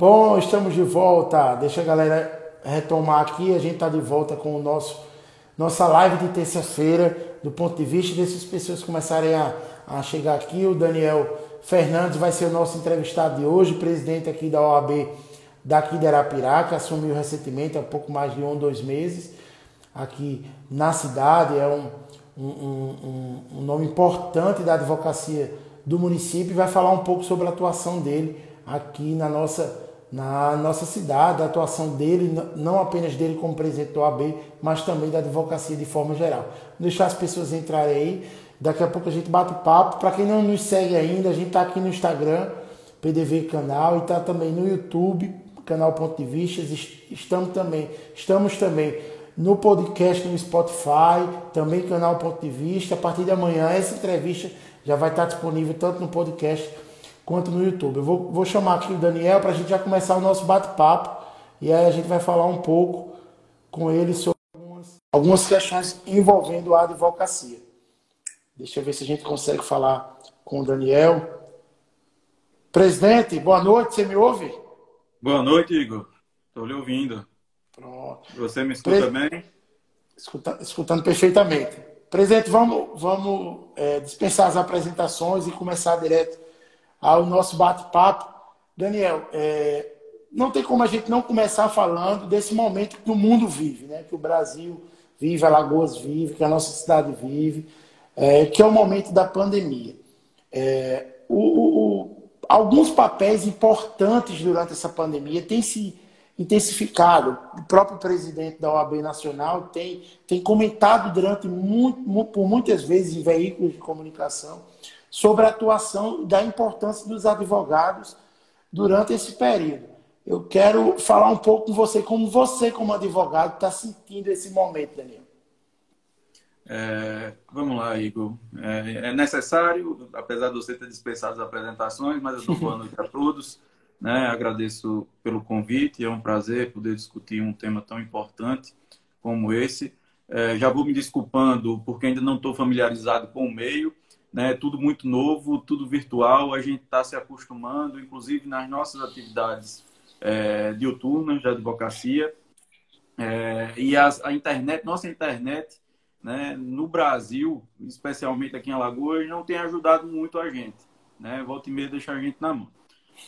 Bom, estamos de volta. Deixa a galera retomar aqui. A gente está de volta com o nosso nossa live de terça-feira, do ponto de vista dessas pessoas começarem a, a chegar aqui. O Daniel Fernandes vai ser o nosso entrevistado de hoje, presidente aqui da OAB daqui de Arapiraca, assumiu recentemente, há pouco mais de um, dois meses, aqui na cidade. É um, um, um, um nome importante da advocacia do município e vai falar um pouco sobre a atuação dele aqui na nossa na nossa cidade, a atuação dele, não apenas dele como presidente do OAB, mas também da advocacia de forma geral. Deixar as pessoas entrarem aí, daqui a pouco a gente bate papo. Para quem não nos segue ainda, a gente está aqui no Instagram, PDV Canal, e está também no YouTube, canal Ponto de Vista. Estamos também, estamos também no podcast no Spotify, também canal Ponto de Vista. A partir de amanhã, essa entrevista já vai estar disponível tanto no podcast quanto no YouTube. Eu vou, vou chamar aqui o Daniel para a gente já começar o nosso bate-papo e aí a gente vai falar um pouco com ele sobre algumas, algumas questões envolvendo a advocacia. Deixa eu ver se a gente consegue falar com o Daniel. Presidente, boa noite, você me ouve? Boa noite, Igor. Estou lhe ouvindo. Pronto. Você me escuta Pre... bem? Escuta, escutando perfeitamente. Presidente, vamos, vamos é, dispensar as apresentações e começar direto ao nosso bate-papo. Daniel, é, não tem como a gente não começar falando desse momento que o mundo vive, né? que o Brasil vive, Alagoas vive, que a nossa cidade vive, é, que é o momento da pandemia. É, o, o, alguns papéis importantes durante essa pandemia têm se intensificado. O próprio presidente da OAB Nacional tem, tem comentado durante muito, por muitas vezes em veículos de comunicação sobre a atuação da importância dos advogados durante esse período. Eu quero falar um pouco com você, como você, como advogado, está sentindo esse momento, Daniel. É, vamos lá, Igor. É, é, necessário, apesar de você ter dispensado as apresentações, mas eu dou boa noite a todos. Né? Agradeço pelo convite, é um prazer poder discutir um tema tão importante como esse. É, já vou me desculpando porque ainda não estou familiarizado com o meio, né? Tudo muito novo, tudo virtual, a gente está se acostumando, inclusive nas nossas atividades é, diuturnas de advocacia. É, e as, a internet, nossa internet, né, no Brasil, especialmente aqui em Alagoas, não tem ajudado muito a gente. Né? Volta e meia deixa a gente na mão.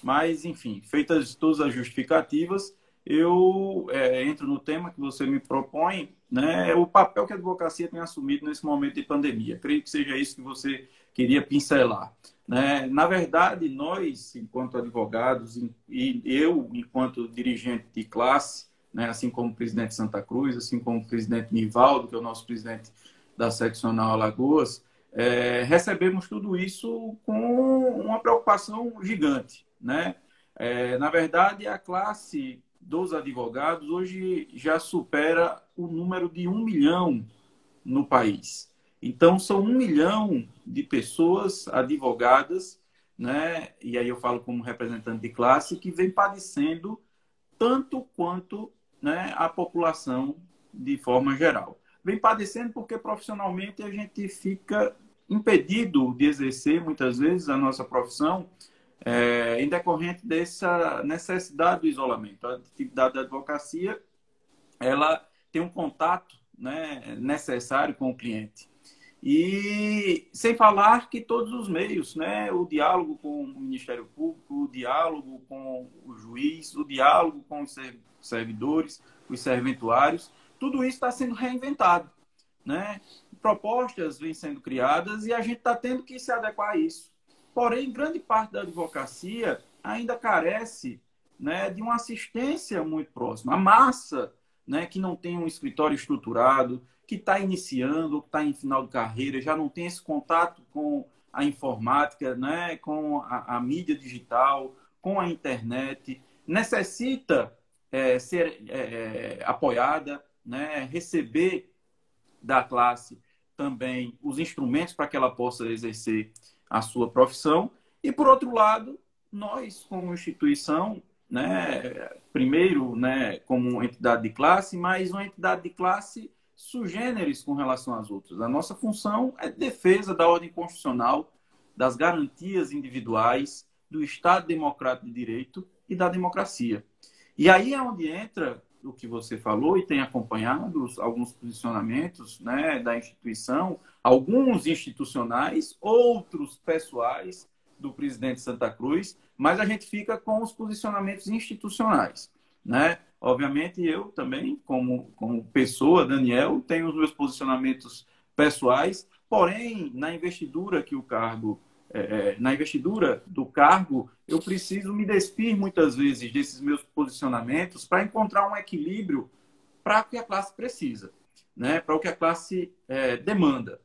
Mas, enfim, feitas todas as justificativas, eu é, entro no tema que você me propõe, né, o papel que a advocacia tem assumido nesse momento de pandemia. Creio que seja isso que você queria pincelar. Né? Na verdade, nós, enquanto advogados, e eu, enquanto dirigente de classe, né, assim como o presidente Santa Cruz, assim como o presidente Nivaldo, que é o nosso presidente da seccional Alagoas, é, recebemos tudo isso com uma preocupação gigante. Né? É, na verdade, a classe dos advogados hoje já supera o número de um milhão no país. Então, são um milhão de pessoas advogadas, né? e aí eu falo como representante de classe, que vem padecendo tanto quanto né, a população de forma geral. Vem padecendo porque profissionalmente a gente fica impedido de exercer muitas vezes a nossa profissão é, em decorrente dessa necessidade do isolamento. A atividade da advocacia ela tem um contato né, necessário com o cliente. E sem falar que todos os meios, né, o diálogo com o Ministério Público, o diálogo com o juiz, o diálogo com os servidores, os serventuários, tudo isso está sendo reinventado. Né? Propostas vêm sendo criadas e a gente está tendo que se adequar a isso. Porém, grande parte da advocacia ainda carece né, de uma assistência muito próxima. A massa né, que não tem um escritório estruturado, que está iniciando, que está em final de carreira, já não tem esse contato com a informática, né, com a, a mídia digital, com a internet, necessita é, ser é, é apoiada, né, receber da classe também os instrumentos para que ela possa exercer a sua profissão. E, por outro lado, nós, como instituição, né, primeiro né, como entidade de classe, mas uma entidade de classe sugêneres com relação às outras. A nossa função é defesa da ordem constitucional, das garantias individuais, do Estado Democrático de Direito e da democracia. E aí é onde entra o que você falou e tem acompanhado alguns posicionamentos né, da instituição, alguns institucionais, outros pessoais do presidente Santa Cruz, mas a gente fica com os posicionamentos institucionais. Né? Obviamente, eu também, como, como pessoa, Daniel, tenho os meus posicionamentos pessoais, porém, na investidura que o cargo é, é, na investidura do cargo, eu preciso me despir muitas vezes desses meus posicionamentos para encontrar um equilíbrio para o que a classe precisa, né? para o que a classe é, demanda,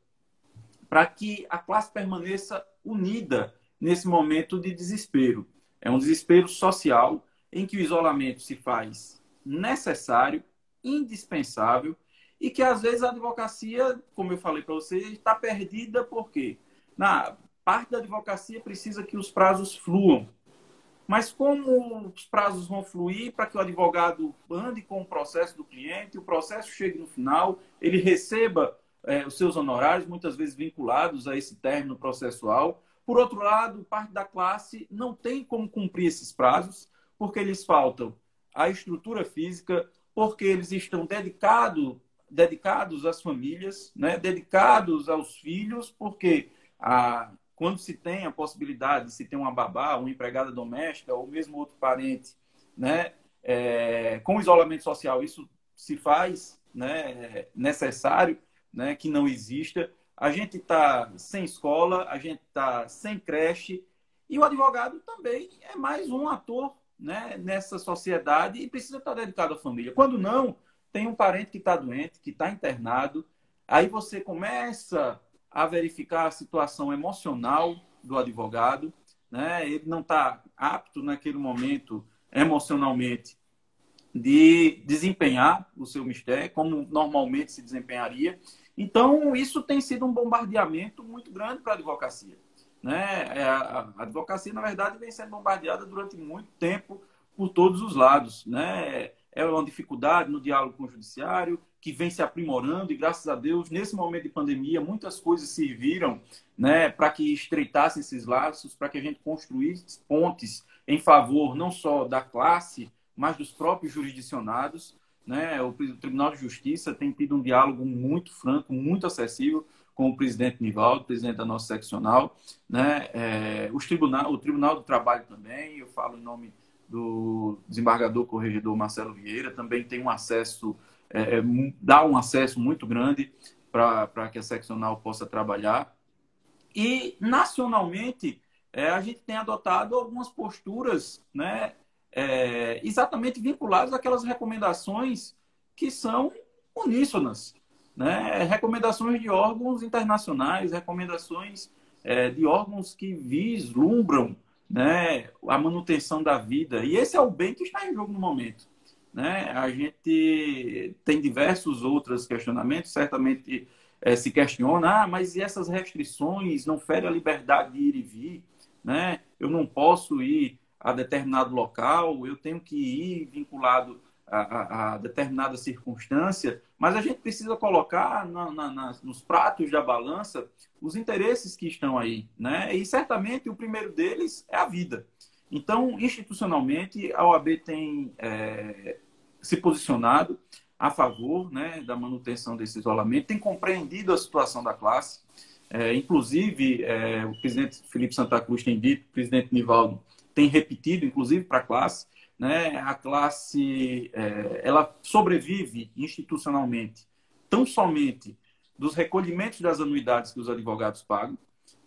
para que a classe permaneça unida nesse momento de desespero. É um desespero social em que o isolamento se faz necessário, indispensável e que às vezes a advocacia, como eu falei para você, está perdida porque na parte da advocacia precisa que os prazos fluam. Mas como os prazos vão fluir para que o advogado ande com o processo do cliente, o processo chegue no final, ele receba é, os seus honorários, muitas vezes vinculados a esse término processual. Por outro lado, parte da classe não tem como cumprir esses prazos, porque eles faltam a estrutura física, porque eles estão dedicado, dedicados às famílias, né? dedicados aos filhos, porque a, quando se tem a possibilidade de se ter uma babá, uma empregada doméstica ou mesmo outro parente, né, é, com isolamento social, isso se faz né, necessário né, que não exista. A gente está sem escola, a gente está sem creche e o advogado também é mais um ator né, nessa sociedade e precisa estar dedicado à família. Quando não, tem um parente que está doente, que está internado, aí você começa a verificar a situação emocional do advogado, né? Ele não está apto naquele momento emocionalmente de desempenhar o seu mistério como normalmente se desempenharia. Então, isso tem sido um bombardeamento muito grande para a advocacia. Né? É, a advocacia, na verdade, vem sendo bombardeada durante muito tempo por todos os lados. Né? É uma dificuldade no diálogo com o judiciário, que vem se aprimorando e graças a Deus nesse momento de pandemia muitas coisas serviram né para que estreitassem esses laços para que a gente construísse pontes em favor não só da classe mas dos próprios jurisdicionados né. O Tribunal de Justiça tem tido um diálogo muito franco muito acessível com o presidente Nivaldo presidente da nossa seccional né. É, os tribunal o Tribunal do Trabalho também eu falo em nome do desembargador corregedor Marcelo Vieira também tem um acesso é, é dá um acesso muito grande para que a seccional possa trabalhar. E, nacionalmente, é, a gente tem adotado algumas posturas né, é, exatamente vinculadas àquelas recomendações que são uníssonas. Né? Recomendações de órgãos internacionais, recomendações é, de órgãos que vislumbram né, a manutenção da vida. E esse é o bem que está em jogo no momento. Né? A gente tem diversos outros questionamentos, certamente é, se questiona, ah, mas e essas restrições não ferem a liberdade de ir e vir? Né? Eu não posso ir a determinado local, eu tenho que ir vinculado a, a, determinada circunstância, mas a gente precisa colocar na, na, na, nos pratos da balança os interesses que estão aí. Né? E certamente o primeiro deles é a vida. Então, institucionalmente, a OAB tem é, se posicionado a favor né, da manutenção desse isolamento, tem compreendido a situação da classe. É, inclusive, é, o presidente Felipe Santa Cruz tem dito, o presidente Nivaldo tem repetido, inclusive para a classe, né, a classe é, ela sobrevive institucionalmente tão somente dos recolhimentos das anuidades que os advogados pagam.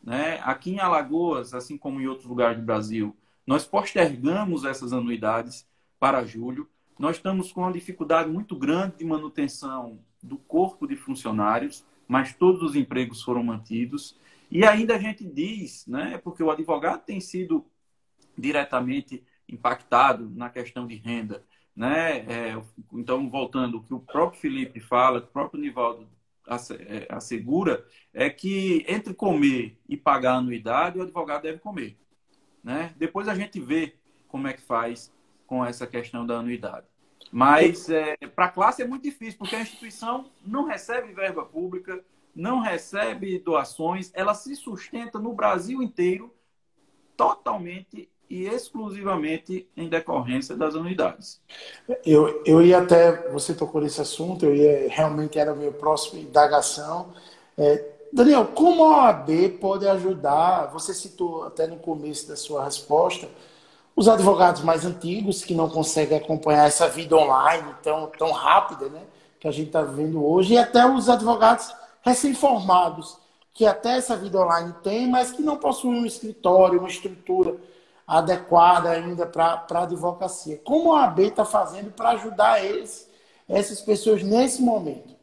Né? Aqui em Alagoas, assim como em outros lugares do Brasil, nós postergamos essas anuidades para julho. Nós estamos com uma dificuldade muito grande de manutenção do corpo de funcionários, mas todos os empregos foram mantidos. E ainda a gente diz, né, porque o advogado tem sido diretamente impactado na questão de renda. Né? É, então, voltando, o que o próprio Felipe fala, o próprio Nivaldo é, assegura, é que entre comer e pagar a anuidade, o advogado deve comer. Né? Depois a gente vê como é que faz com essa questão da anuidade. Mas é, para a classe é muito difícil, porque a instituição não recebe verba pública, não recebe doações, ela se sustenta no Brasil inteiro totalmente e exclusivamente em decorrência das anuidades. Eu, eu ia até, você tocou nesse assunto, eu ia, realmente era a minha próxima indagação. É, Daniel, como a OAB pode ajudar, você citou até no começo da sua resposta, os advogados mais antigos que não conseguem acompanhar essa vida online tão, tão rápida, né? Que a gente está vivendo hoje, e até os advogados recém-formados, que até essa vida online tem, mas que não possuem um escritório, uma estrutura adequada ainda para a advocacia. Como a AB está fazendo para ajudar eles, essas pessoas nesse momento?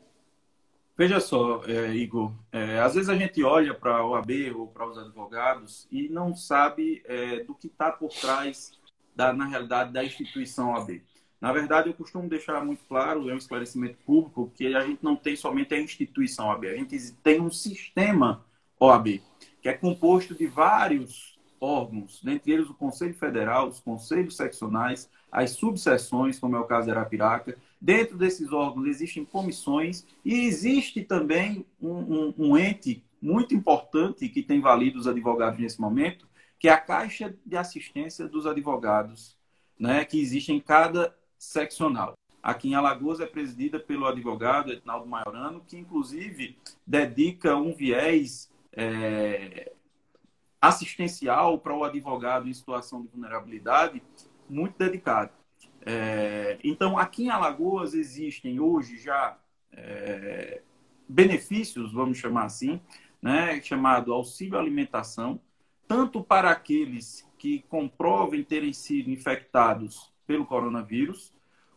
Veja só, é, Igor, é, às vezes a gente olha para a OAB ou para os advogados e não sabe é, do que está por trás, da, na realidade, da instituição OAB. Na verdade, eu costumo deixar muito claro, é um esclarecimento público, que a gente não tem somente a instituição OAB, a gente tem um sistema OAB, que é composto de vários órgãos, dentre eles o Conselho Federal, os conselhos seccionais, as subseções, como é o caso de Arapiraca. Dentro desses órgãos existem comissões e existe também um, um, um ente muito importante que tem valido os advogados nesse momento, que é a Caixa de Assistência dos Advogados, né, que existe em cada seccional. Aqui em Alagoas é presidida pelo advogado Ednaldo Maiorano, que inclusive dedica um viés é, assistencial para o advogado em situação de vulnerabilidade muito dedicado. É, então, aqui em Alagoas existem hoje já é, benefícios, vamos chamar assim, né, chamado auxílio alimentação, tanto para aqueles que comprovem terem sido infectados pelo coronavírus,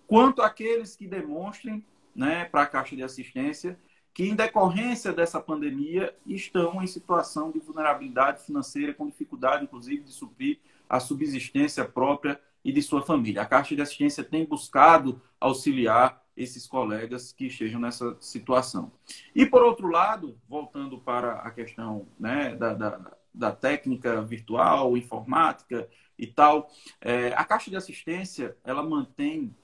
quanto aqueles que demonstrem né, para a Caixa de Assistência que, em decorrência dessa pandemia, estão em situação de vulnerabilidade financeira, com dificuldade, inclusive, de suprir a subsistência própria e de sua família. A Caixa de Assistência tem buscado auxiliar esses colegas que estejam nessa situação. E, por outro lado, voltando para a questão né, da, da, da técnica virtual, informática e tal, é, a Caixa de Assistência ela mantém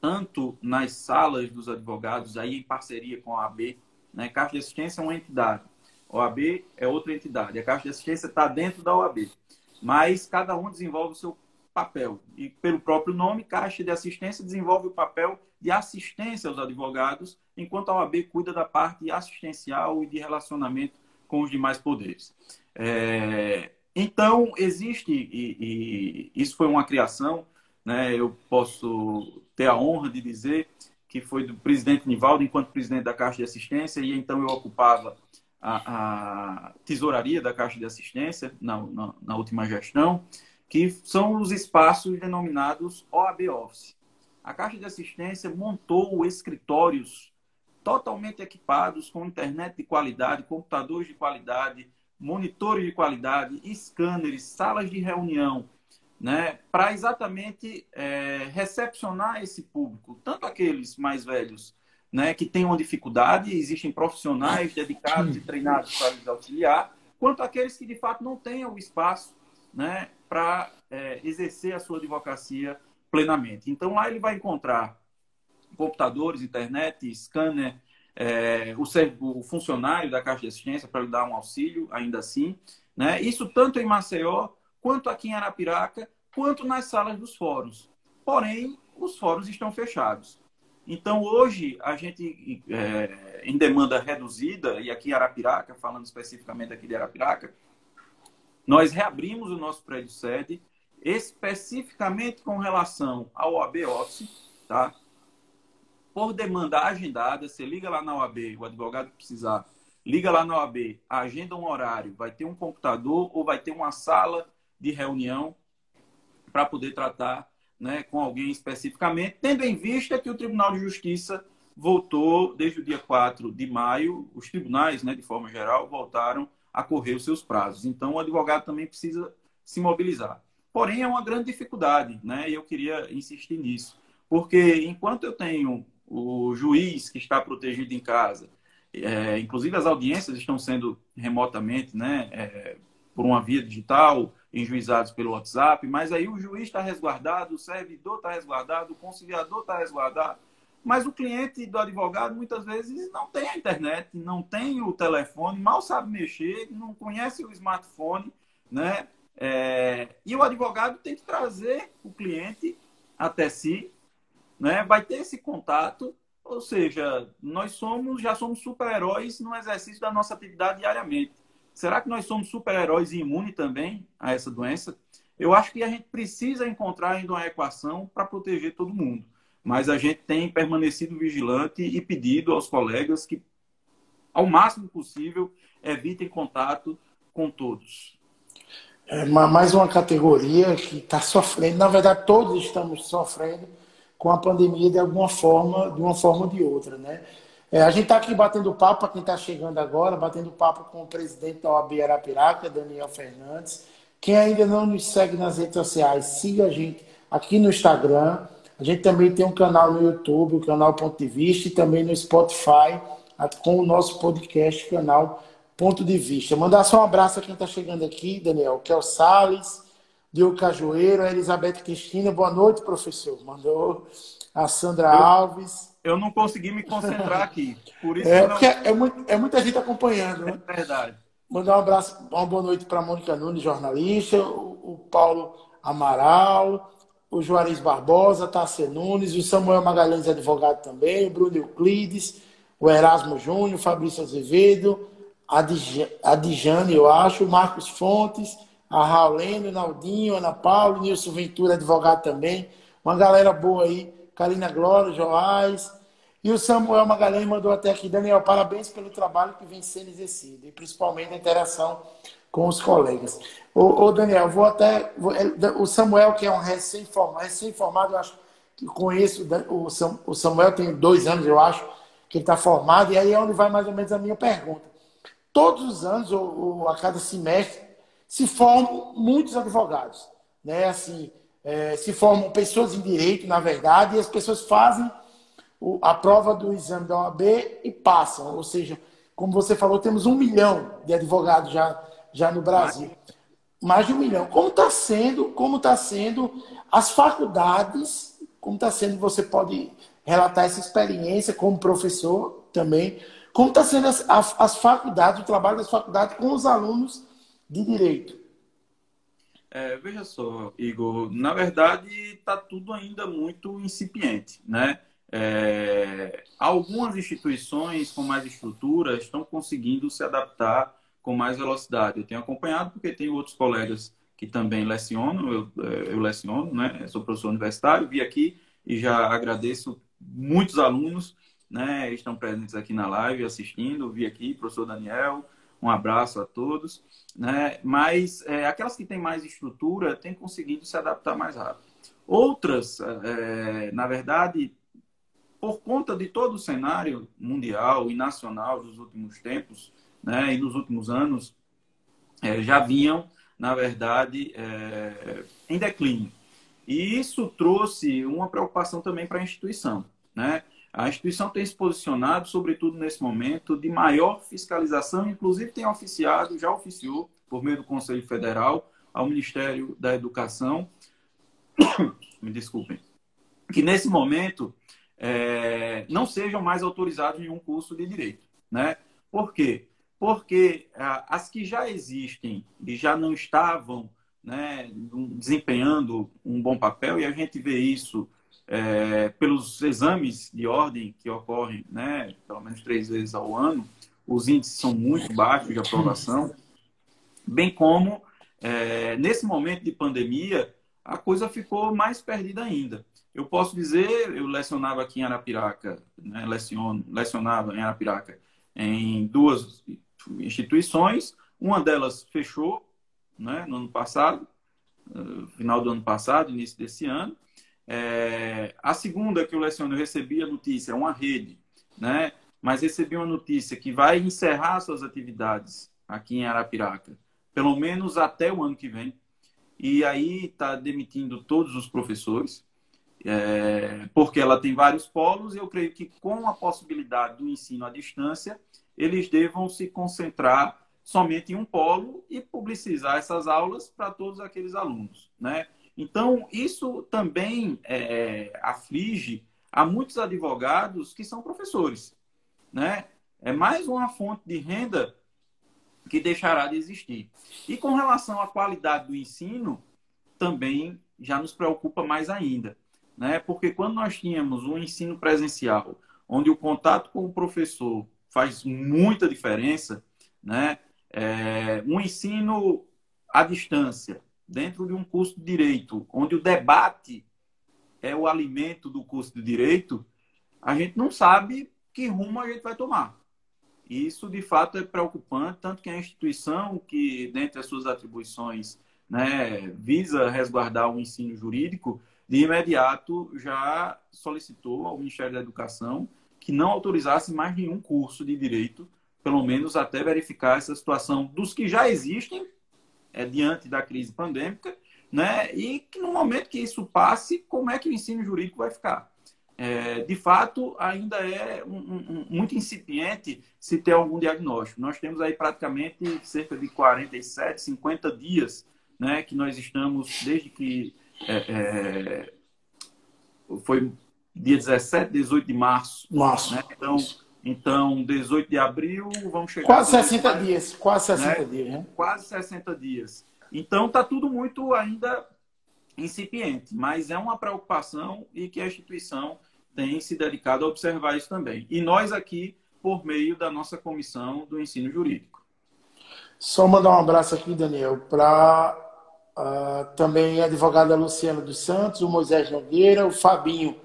tanto nas salas dos advogados, aí em parceria com a OAB. Né? Caixa de Assistência é uma entidade, a OAB é outra entidade. A Caixa de Assistência está dentro da OAB, mas cada um desenvolve o seu papel. E pelo próprio nome, Caixa de Assistência desenvolve o papel de assistência aos advogados, enquanto a OAB cuida da parte assistencial e de relacionamento com os demais poderes. É... Então, existe, e, e isso foi uma criação né? Eu posso ter a honra de dizer que foi do presidente Nivaldo, enquanto presidente da Caixa de Assistência, e então eu ocupava a, a tesouraria da Caixa de Assistência na, na, na, última gestão, que são os espaços denominados OAB Office. A Caixa de Assistência montou escritórios totalmente equipados com internet de qualidade, computadores de qualidade, monitores de qualidade, scanners, salas de reunião, né, para exatamente é, recepcionar esse público, tanto aqueles mais velhos né, que têm uma dificuldade, existem profissionais dedicados e treinados para lhes auxiliar, quanto aqueles que de fato não têm o espaço né, para é, exercer a sua advocacia plenamente. Então lá ele vai encontrar computadores, internet, scanner, é, o, o, funcionário da Caixa de Assistência para lhe dar um auxílio, ainda assim. Né? Isso tanto em Maceió quanto aqui em Arapiraca, quanto nas salas dos fóruns. Porém, os fóruns estão fechados. Então, hoje, a gente, é, em demanda reduzida, e aqui em Arapiraca, falando especificamente aqui de Arapiraca, nós reabrimos o nosso prédio sede, especificamente com relação ao OAB Office, tá? Por demanda agendada, você liga lá na OAB, o advogado precisar, liga lá na OAB, agenda um horário, vai ter um computador ou vai ter uma sala de reunião para poder tratar né, com alguém especificamente, tendo em vista que o Tribunal de Justiça voltou, desde o dia 4 de maio, os tribunais, né, de forma geral, voltaram a correr os seus prazos. Então, o advogado também precisa se mobilizar. Porém, é uma grande dificuldade, né, e eu queria insistir nisso, porque enquanto eu tenho o juiz que está protegido em casa, é, inclusive as audiências estão sendo remotamente, né, é, por uma via digital, em juizados pelo WhatsApp, mas aí o juiz está resguardado, o servidor está resguardado, o conciliador está resguardado, mas o cliente do advogado muitas vezes não tem a internet, não tem o telefone, mal sabe mexer, não conhece o smartphone, né? É, e o advogado tem que trazer o cliente até si, né? vai ter esse contato, ou seja, nós somos já somos super-heróis no exercício da nossa atividade diariamente. Será que nós somos super-heróis e imunes também a essa doença? Eu acho que a gente precisa encontrar ainda uma equação para proteger todo mundo. Mas a gente tem permanecido vigilante e pedido aos colegas que, ao máximo possível, evitem contato com todos. É mais uma categoria que está sofrendo. Na verdade, todos estamos sofrendo com a pandemia de alguma forma, de uma forma ou de outra, né? É, a gente está aqui batendo papo, para quem está chegando agora, batendo papo com o presidente da OAB Arapiraca, Daniel Fernandes. Quem ainda não nos segue nas redes sociais, siga a gente aqui no Instagram. A gente também tem um canal no YouTube, o canal Ponto de Vista, e também no Spotify, com o nosso podcast, canal Ponto de Vista. Mandar só um abraço a quem está chegando aqui, Daniel, que é o Salles, Diogo Cajueiro, a Elizabeth Cristina. Boa noite, professor. Mandou a Sandra Alves eu não consegui me concentrar aqui. Por isso é, não... porque é, muito, é muita gente acompanhando. Né? É verdade. Mandar um abraço, uma boa noite para a Mônica Nunes, jornalista, o, o, Paulo Amaral, o Juarez Barbosa, Tássia Nunes, o Samuel Magalhães, advogado também, o Bruno Euclides, o Erasmo Júnior, o Fabrício Azevedo, a Dijane, eu acho, o Marcos Fontes, a Raulene, o Naldinho, Ana Paula, Nilson Ventura, advogado também. Uma galera boa aí Karina Glória, Joás. E o Samuel Magalhães mandou até aqui, Daniel, parabéns pelo trabalho que vem sendo exercido, e principalmente a interação com os colegas. Ô, Daniel, vou até. Vou, é, o Samuel, que é um recém-formado, recém-formado, eu acho que conheço o Samuel, tem dois anos, eu acho, que ele está formado, e aí é onde vai mais ou menos a minha pergunta. Todos os anos, ou, ou a cada semestre, se formam muitos advogados. Né? Assim, é, se formam pessoas em direito, na verdade, e as pessoas fazem o, a prova do exame da OAB e passam. Ou seja, como você falou, temos um milhão de advogados já, já no Brasil. Mais de um milhão. Como está sendo, como está sendo as faculdades, como está sendo, você pode relatar essa experiência como professor também, como está sendo as, as, as faculdades, o trabalho das faculdades com os alunos de direito. É, veja só, Igor, na verdade está tudo ainda muito incipiente, né? É, algumas instituições com mais estrutura estão conseguindo se adaptar com mais velocidade. Eu tenho acompanhado porque tenho outros colegas que também lecionam, eu, é, eu leciono, né? Eu sou professor universitário, vi aqui e já agradeço muitos alunos, né? Estão presentes aqui na live assistindo, vi aqui, professor Daniel, um abraço a todos. Né? Mas é, aquelas que têm mais estrutura têm conseguido se adaptar mais rápido. Outras, é, na verdade, por conta de todo o cenário mundial e nacional dos últimos tempos né, e nos últimos anos, é, já vinham, na verdade, é, em declínio. E isso trouxe uma preocupação também para a instituição. Né? A instituição tem se posicionado, sobretudo nesse momento, de maior fiscalização, inclusive tem oficiado, já oficiou, por meio do Conselho Federal, ao Ministério da Educação, me desculpem, que nesse momento é, não sejam mais autorizados em um curso de direito. Né? Por quê? Porque as que já existem e já não estavam né, desempenhando um bom papel, e a gente vê isso é, pelos exames de ordem que ocorrem, né, pelo menos três vezes ao ano, os índices são muito baixos de aprovação, bem como é, nesse momento de pandemia a coisa ficou mais perdida ainda. Eu posso dizer, eu lecionava aqui em Arapiraca, né, leciono, lecionava em Arapiraca em duas instituições, uma delas fechou, né, no ano passado, final do ano passado, início desse ano, é, a segunda que eu leciono, eu recebi a notícia, é uma rede, né? Mas recebi uma notícia que vai encerrar suas atividades aqui em Arapiraca, pelo menos até o ano que vem. E aí está demitindo todos os professores, é, porque ela tem vários polos, e eu creio que com a possibilidade do ensino à distância, eles devam se concentrar somente em um polo e publicizar essas aulas para todos aqueles alunos, né? Então, isso também é, aflige a muitos advogados que são professores. Né? É mais uma fonte de renda que deixará de existir. E com relação à qualidade do ensino, também já nos preocupa mais ainda, né? Porque quando nós tínhamos um ensino presencial, onde o contato com o professor faz muita diferença, né? É, um ensino à distância, dentro de um curso de direito, onde o debate é o alimento do curso de direito, a gente não sabe que rumo a gente vai tomar. Isso, de fato, é preocupante, tanto que a instituição, que, dentre as suas atribuições, né, visa resguardar o ensino jurídico, de imediato já solicitou ao Ministério da Educação que não autorizasse mais nenhum curso de direito, pelo menos até verificar essa situação dos que já existem é, diante da crise pandêmica, né, e que no momento que isso passe, como é que o ensino jurídico vai ficar? é, de fato, ainda é um, um, muito incipiente se ter algum diagnóstico. Nós temos aí praticamente cerca de 47, 50 dias né, que nós estamos, desde que é, é, foi dia 17, 18 de março. Março. Né? Então, então, 18 de abril, vamos chegar. Quase 60 dias. Quase 60 né? dias. Né? Quase 60 dias. Então, está tudo muito ainda incipiente, mas é uma preocupação e que a instituição tem se dedicado a observar isso também. E nós aqui, por meio da nossa comissão do ensino jurídico. Só mandar um abraço aqui, Daniel, para uh, ah, também a advogada Luciana dos Santos, o Moisés Nogueira, o Fabinho,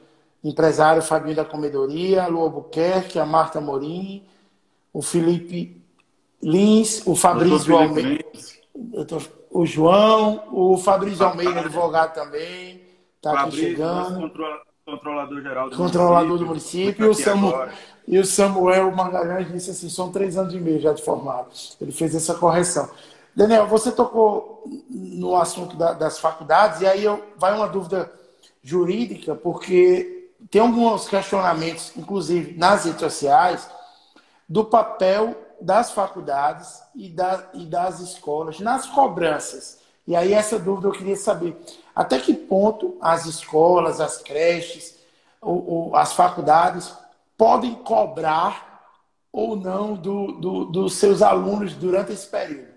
empresário Fabinho da Comedoria, a Lu Albuquerque, a Marta Morim, o Felipe Lins, o Fabrício Almeida, o João, o Fabrício Almeida, advogado também, está aqui chegando controlador geral do controlador município. do município. E o, Samu, e o Samuel Magalhães disse assim: são três anos e meio já de formado. Ele fez essa correção. Daniel, você tocou no assunto da, das faculdades, e aí eu, vai uma dúvida jurídica, porque tem alguns questionamentos, inclusive nas redes sociais, do papel das faculdades e, da, e das escolas nas cobranças. E aí essa dúvida eu queria saber. Até que ponto as escolas, as creches, ou, ou as faculdades podem cobrar ou não do, do, dos seus alunos durante esse período?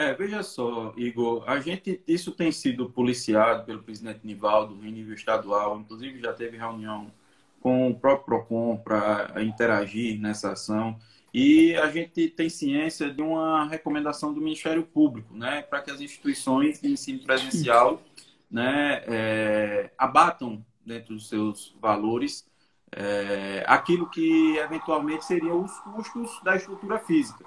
É, veja só, Igor, a gente, isso tem sido policiado pelo presidente Nivaldo em nível estadual, inclusive já teve reunião com o próprio PROCON para interagir nessa ação. E a gente tem ciência de uma recomendação do Ministério Público, né, para que as instituições de ensino presencial né, é, abatam dentro dos seus valores é, aquilo que eventualmente seriam os custos da estrutura física.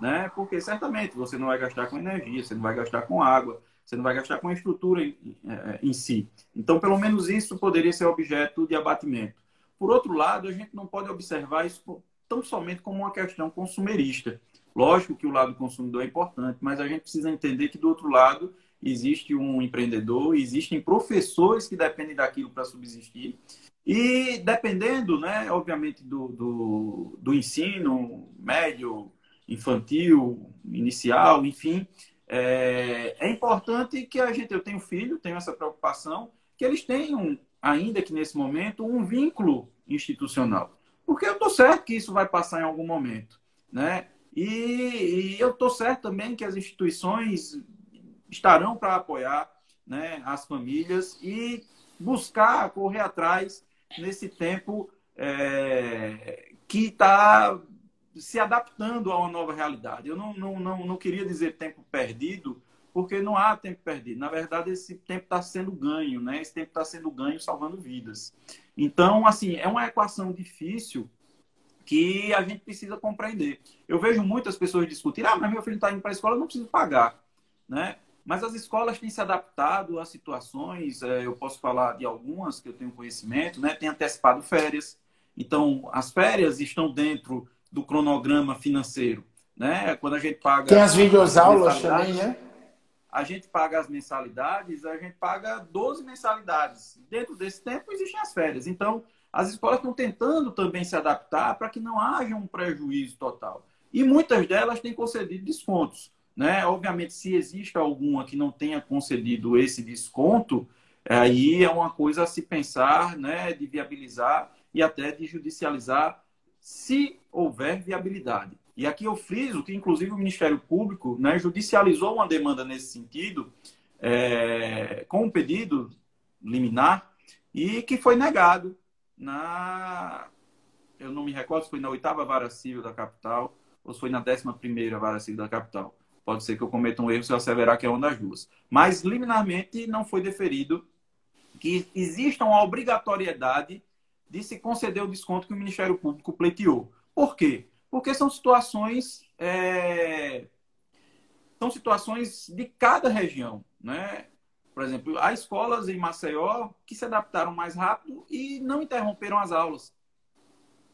Né? Porque certamente você não vai gastar com energia, você não vai gastar com água, você não vai gastar com a estrutura em, é, em si. Então, pelo menos isso poderia ser objeto de abatimento. Por outro lado, a gente não pode observar isso tão somente como uma questão consumerista. Lógico que o lado consumidor é importante, mas a gente precisa entender que do outro lado existe um empreendedor, existem professores que dependem daquilo para subsistir. E dependendo, né, obviamente, do, do, do, ensino médio, infantil, inicial, enfim, é, é importante que a gente, eu tenho filho, tenho essa preocupação, que eles tenham, ainda que nesse momento, um vínculo institucional. Porque eu estou certo que isso vai passar em algum momento. Né? E, e eu estou certo também que as instituições estarão para apoiar né, as famílias e buscar correr atrás nesse tempo é, que está se adaptando a uma nova realidade. Eu não, não, não, não queria dizer tempo perdido, porque não há tempo perdido. Na verdade, esse tempo está sendo ganho, né? Esse tempo está sendo ganho salvando vidas. Então, assim, é uma equação difícil que a gente precisa compreender. Eu vejo muitas pessoas discutir, ah, mas meu filho está indo para a escola, eu não preciso pagar, né? Mas as escolas têm se adaptado a situações, é, eu posso falar de algumas que eu tenho conhecimento, né? Tem antecipado férias. Então, as férias estão dentro do cronograma financeiro, né? Quando a gente paga... Tem as videoaulas também, né? a gente paga as mensalidades, a gente paga 12 mensalidades. Dentro desse tempo existem as férias. Então, as escolas estão tentando também se adaptar para que não haja um prejuízo total. E muitas delas têm concedido descontos. Né? Obviamente, se existe alguma que não tenha concedido esse desconto, aí é uma coisa a se pensar, né, de viabilizar e até de judicializar, se houver viabilidade. E aqui eu friso que, inclusive, o Ministério Público né, judicializou uma demanda nesse sentido, é, com um pedido liminar, e que foi negado na. Eu não me recordo se foi na oitava vara civil da capital ou se foi na décima primeira vara civil da capital. Pode ser que eu cometa um erro se eu asseverar que é uma das duas. Mas, liminarmente, não foi deferido que exista uma obrigatoriedade de se conceder o desconto que o Ministério Público pleiteou. Por quê? Porque são situações é... são situações de cada região, né? Por exemplo, há escolas em Maceió que se adaptaram mais rápido e não interromperam as aulas.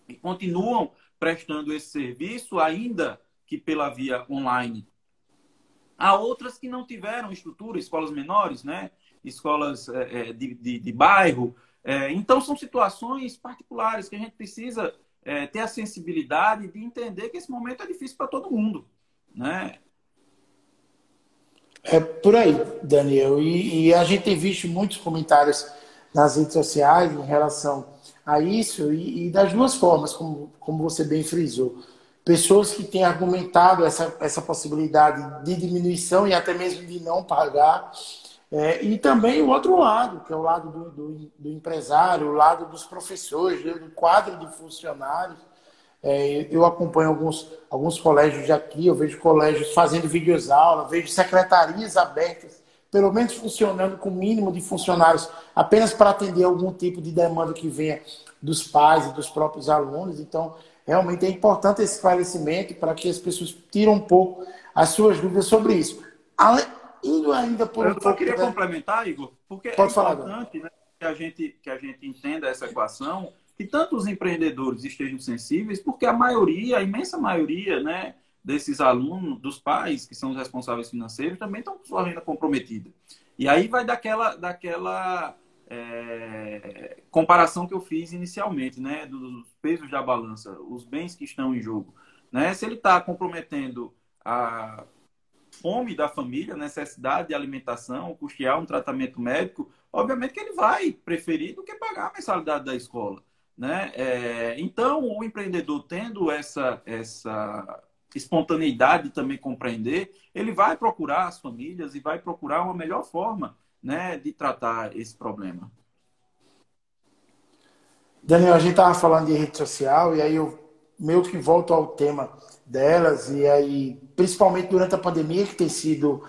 E continuam prestando esse serviço, ainda que pela via online. Há outras que não tiveram estrutura, escolas menores, né? escolas é, é de, de, de, bairro. É, então, são situações particulares que a gente precisa é, ter a sensibilidade de entender que esse momento é difícil para todo mundo. Né? É por aí, Daniel. E, e, a gente tem visto muitos comentários nas redes sociais em relação a isso, e, e, das duas formas, como, como você bem frisou. Pessoas que têm argumentado essa, essa possibilidade de diminuição e até mesmo de não pagar. É, e também o outro lado, que é o lado do, do, do empresário, o lado dos professores, do quadro de funcionários é, eu acompanho alguns, alguns colégios aqui, eu vejo colégios fazendo vídeos aula, vejo secretarias abertas, pelo menos funcionando com o mínimo de funcionários, apenas para atender algum tipo de demanda que venha dos pais e dos próprios alunos. Então, realmente é importante esse esclarecimento para que as pessoas tirem um pouco as suas dúvidas sobre isso. Indo ainda por Eu um só queria complementar, Igor, porque Pode é falar, importante né, que, a gente, que a gente entenda essa equação que tanto os empreendedores estejam sensíveis, porque a maioria, a imensa maioria, né, desses alunos, dos pais que são os responsáveis financeiros, também estão com sua renda comprometida. E aí vai daquela, daquela é, comparação que eu fiz inicialmente, né, dos pesos da balança, os bens que estão em jogo. Né? Se ele está comprometendo a fome da família, necessidade de alimentação, custear um tratamento médico, obviamente que ele vai preferir do que pagar a mensalidade da escola. Né? É, então, o empreendedor tendo essa, essa espontaneidade de também compreender, ele vai procurar as famílias e vai procurar uma melhor forma né, de tratar esse problema. Daniel, a gente estava falando de rede social e aí eu meio que volto ao tema delas e aí, principalmente durante a pandemia, que tem sido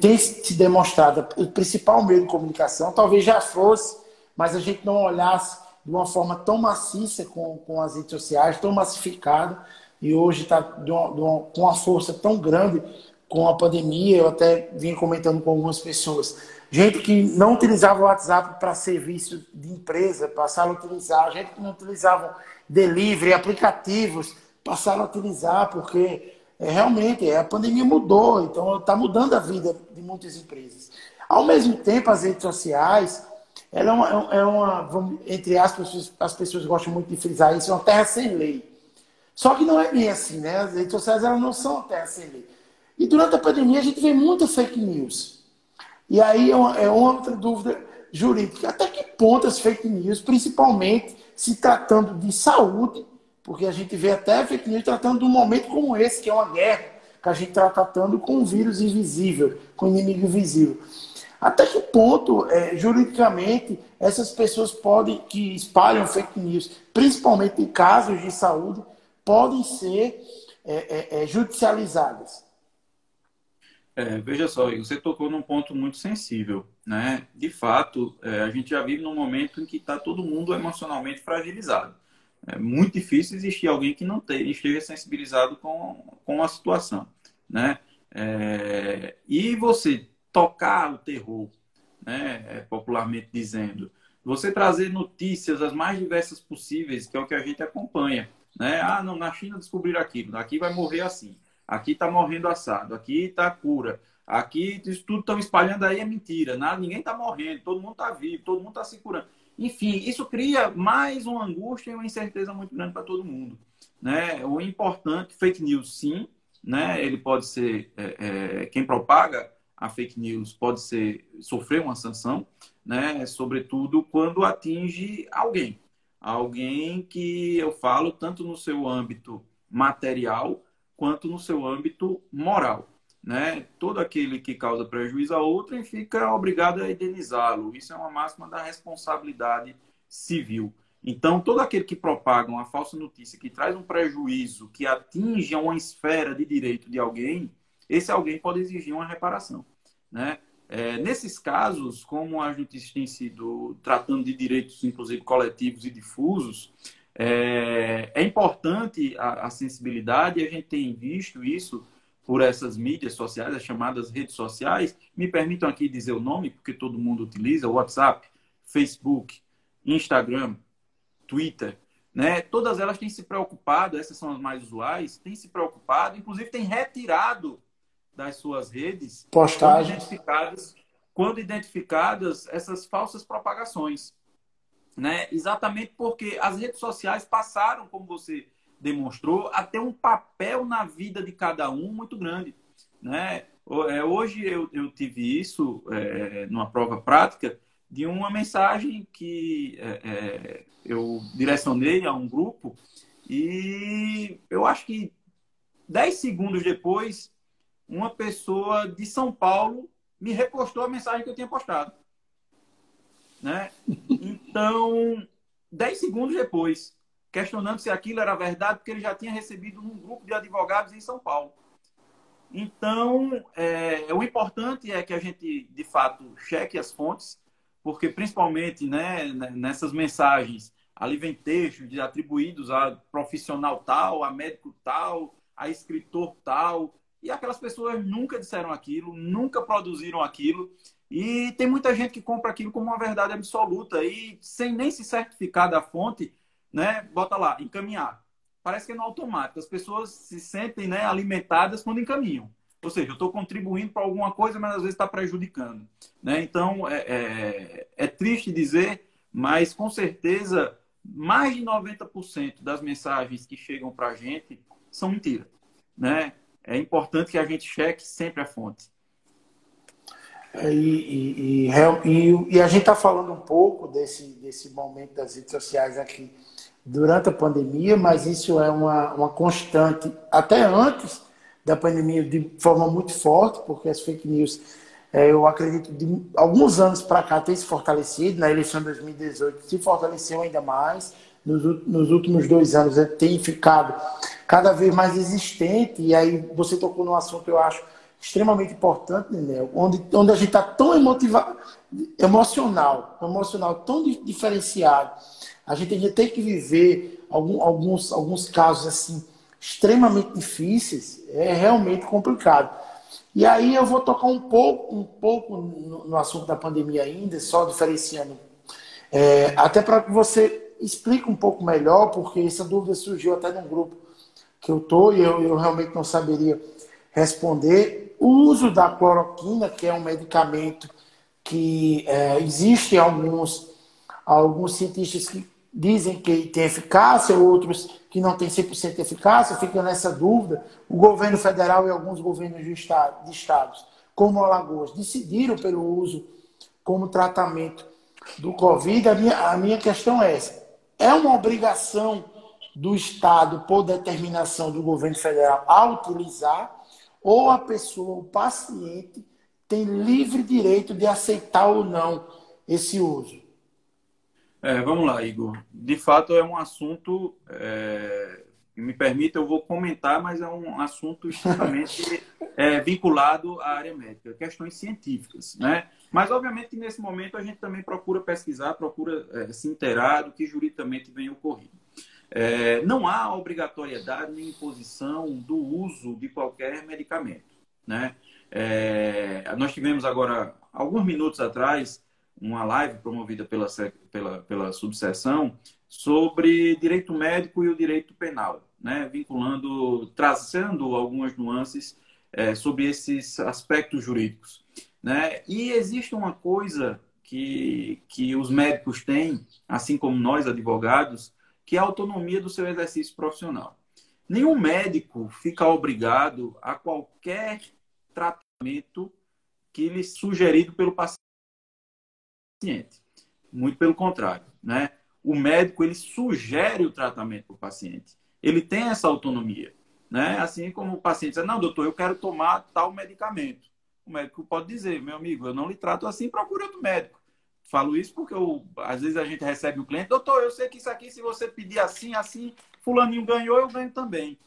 tem se demonstrado o principal meio de comunicação, talvez já fosse, mas a gente não olhasse de uma forma tão maciça com, com as redes sociais, tão massificado, e hoje está com uma força tão grande com a pandemia. Eu até vim comentando com algumas pessoas. Gente que não utilizava o WhatsApp para serviço de empresa, passaram a utilizar. Gente que não utilizava delivery, aplicativos, passaram a utilizar, porque é, realmente a pandemia mudou, então está mudando a vida de muitas empresas. Ao mesmo tempo, as redes sociais ela é uma, é uma vamos, entre aspas, as pessoas gostam muito de frisar isso, é uma terra sem lei. Só que não é bem assim, né? As redes sociais elas não são uma terra sem lei. E durante a pandemia a gente vê muita fake news. E aí é uma, é outra dúvida jurídica. Até que ponto as fake news, principalmente se tratando de saúde, porque a gente vê até fake news tratando de um momento como esse, que é uma guerra, que a gente está tratando com um vírus invisível, com um inimigo invisível. Até que ponto, é, juridicamente, essas pessoas podem, que espalham fake news, principalmente em casos de saúde, podem ser é, é, é judicializadas? É, veja só, você tocou num ponto muito sensível. Né? De fato, é, a gente já vive num momento em que está todo mundo emocionalmente fragilizado. É muito difícil existir alguém que não te, esteja sensibilizado com, com a situação. Né? É, e você tocar o terror, né, é, popularmente dizendo. Você trazer notícias as mais diversas possíveis, que é o que a gente acompanha. Né? Ah, não, na China descobriram aquilo, aqui vai morrer assim, aqui está morrendo assado, aqui está cura, aqui isso tudo estão espalhando aí é mentira, nada, ninguém está morrendo, todo mundo está vivo, todo mundo está se curando. Enfim, isso cria mais uma angústia e uma incerteza muito grande para todo mundo. Né? O importante, fake news, sim, né? ele pode ser é, é, quem propaga a fake news pode ser sofrer uma sanção, né? Sobretudo quando atinge alguém, alguém que eu falo tanto no seu âmbito material quanto no seu âmbito moral. Né? Todo aquele que causa prejuízo a outrem fica obrigado a indenizá-lo. Isso é uma máxima da responsabilidade civil. Então, todo aquele que propaga uma falsa notícia que traz um prejuízo que atinge uma esfera de direito de alguém, esse alguém pode exigir uma reparação. Né? É, nesses casos, como as notícias têm sido tratando de direitos, inclusive coletivos e difusos, é, é importante a, a, sensibilidade, e a gente tem visto isso por essas mídias sociais, as chamadas redes sociais. Me permitam aqui dizer o nome, porque todo mundo utiliza: WhatsApp, Facebook, Instagram, Twitter. Né? Todas elas têm se preocupado, essas são as mais usuais, têm se preocupado, inclusive têm retirado das suas redes postagens quando identificadas, quando identificadas essas falsas propagações. Né? Exatamente porque as redes sociais passaram, como você demonstrou, a ter um papel na vida de cada um muito grande. Né? É, hoje eu, eu tive isso é, numa prova prática de uma mensagem que é, é, eu direcionei a um grupo e eu acho que 10 segundos depois uma pessoa de São Paulo me repostou a mensagem que eu tinha postado. Né? Então, 10 segundos depois, questionando se aquilo era verdade, porque ele já tinha recebido um grupo de advogados em São Paulo. Então, é, o importante é que a gente, de fato, cheque as fontes, porque principalmente né, nessas mensagens, ali vem textos atribuídos a profissional tal, a médico tal, a escritor tal, e aquelas pessoas nunca disseram aquilo, nunca produziram aquilo. E tem muita gente que compra aquilo como uma verdade absoluta e sem nem se certificar da fonte, né? Bota lá, encaminhar. Parece que é no automático. As pessoas se sentem né, alimentadas quando encaminham. Ou seja, eu estou contribuindo para alguma coisa, mas às vezes está prejudicando. Né? Então, é, é, é triste dizer, mas com certeza mais de 90% das mensagens que chegam para a gente são mentiras. Né? é importante que a gente cheque sempre a fonte. É, e, e, e, e a gente está falando um pouco desse, desse momento das redes sociais aqui durante a pandemia, mas isso é uma, uma constante até antes da pandemia de forma muito forte, porque as fake news, é, eu acredito, de alguns anos para cá tem se fortalecido, na eleição de 2018 se fortaleceu ainda mais, nos, nos últimos dois anos é, tem ficado cada vez mais existente, e aí você tocou num assunto que eu acho extremamente importante, né, onde, onde a gente está tão emotivado, emocional, emocional, tão diferenciado. A gente tem que viver alguns, alguns casos assim extremamente difíceis, é realmente complicado. E aí eu vou tocar um pouco, um pouco no, assunto da pandemia ainda, só diferenciando, é, até para que você explica um pouco melhor, porque essa dúvida surgiu até num grupo que eu estou e eu, eu realmente não saberia responder. O uso da cloroquina, que é um medicamento que é, existe alguns, alguns cientistas que dizem que tem eficácia, outros que não tem 100% eficácia, fica nessa dúvida. O governo federal e alguns governos de, estado, de estados, como Alagoas, decidiram pelo uso como tratamento do Covid. A minha, a minha questão é essa é uma obrigação do Estado, por determinação do governo federal, a utilizar, ou a pessoa, o paciente, tem livre direito de aceitar ou não esse uso? É, vamos lá, Igor. De fato, é um assunto. É, me permita, eu vou comentar, mas é um assunto extremamente é, vinculado à área médica, questões científicas, né? Mas, obviamente, nesse momento a gente também procura pesquisar, procura é, se inteirar do que juridicamente vem ocorrendo. É, não há obrigatoriedade nem imposição do uso de qualquer medicamento. Né? É, nós tivemos agora, alguns minutos atrás, uma live promovida pela, pela, pela subseção sobre direito médico e o direito penal, né? vinculando, trazendo algumas nuances é, sobre esses aspectos jurídicos. Né? E existe uma coisa que, que os médicos têm, assim como nós, advogados, que é a autonomia do seu exercício profissional. Nenhum médico fica obrigado a qualquer tratamento que lhe sugerido pelo paciente. Muito pelo contrário, né? O médico ele sugere o tratamento para o paciente. ele tem essa autonomia. Né? Assim como o paciente diz, não, doutor, eu quero tomar tal medicamento. O médico pode dizer, meu amigo, eu não lhe trato assim, procure outro médico. Falo isso porque eu, às vezes a gente recebe um cliente, doutor, eu sei que isso aqui, se você pedir assim, assim, fulaninho ganhou, eu ganho também.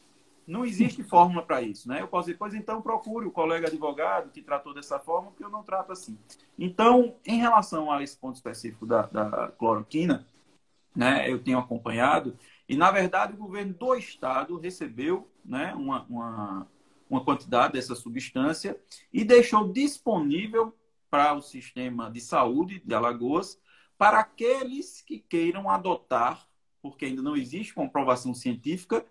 Não existe fórmula para isso, né? Eu posso dizer, pois então procure o colega advogado que tratou dessa forma, porque eu não trato assim. Então, em relação a esse ponto específico da, da cloroquina, né, eu tenho acompanhado, e na verdade o governo do estado recebeu né, uma, uma, uma quantidade dessa substância e deixou disponível para o sistema de saúde de Alagoas para aqueles que queiram adotar, porque ainda não existe comprovação científica,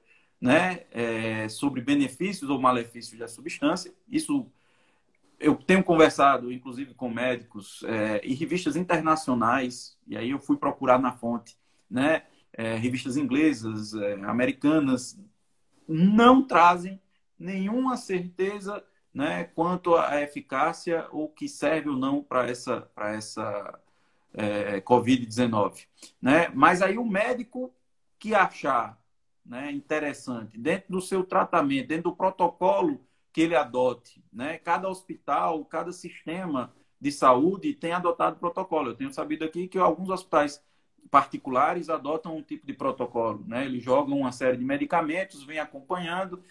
né, é, sobre benefícios ou malefícios da substância. Isso eu tenho conversado, inclusive, com médicos é, e revistas internacionais, e aí eu fui procurar na fonte, né, é, revistas inglesas, é, americanas, não trazem nenhuma certeza né, quanto à eficácia ou que serve ou não para essa, para essa é, Covid-19. Né? Mas aí o médico que achar né, interessante, dentro do seu tratamento, dentro do protocolo que ele adote. Né? Cada hospital, cada sistema de saúde tem adotado protocolo. Eu tenho sabido aqui que alguns hospitais particulares adotam um tipo de protocolo. Né? Eles jogam uma série de medicamentos, vêm acompanhando.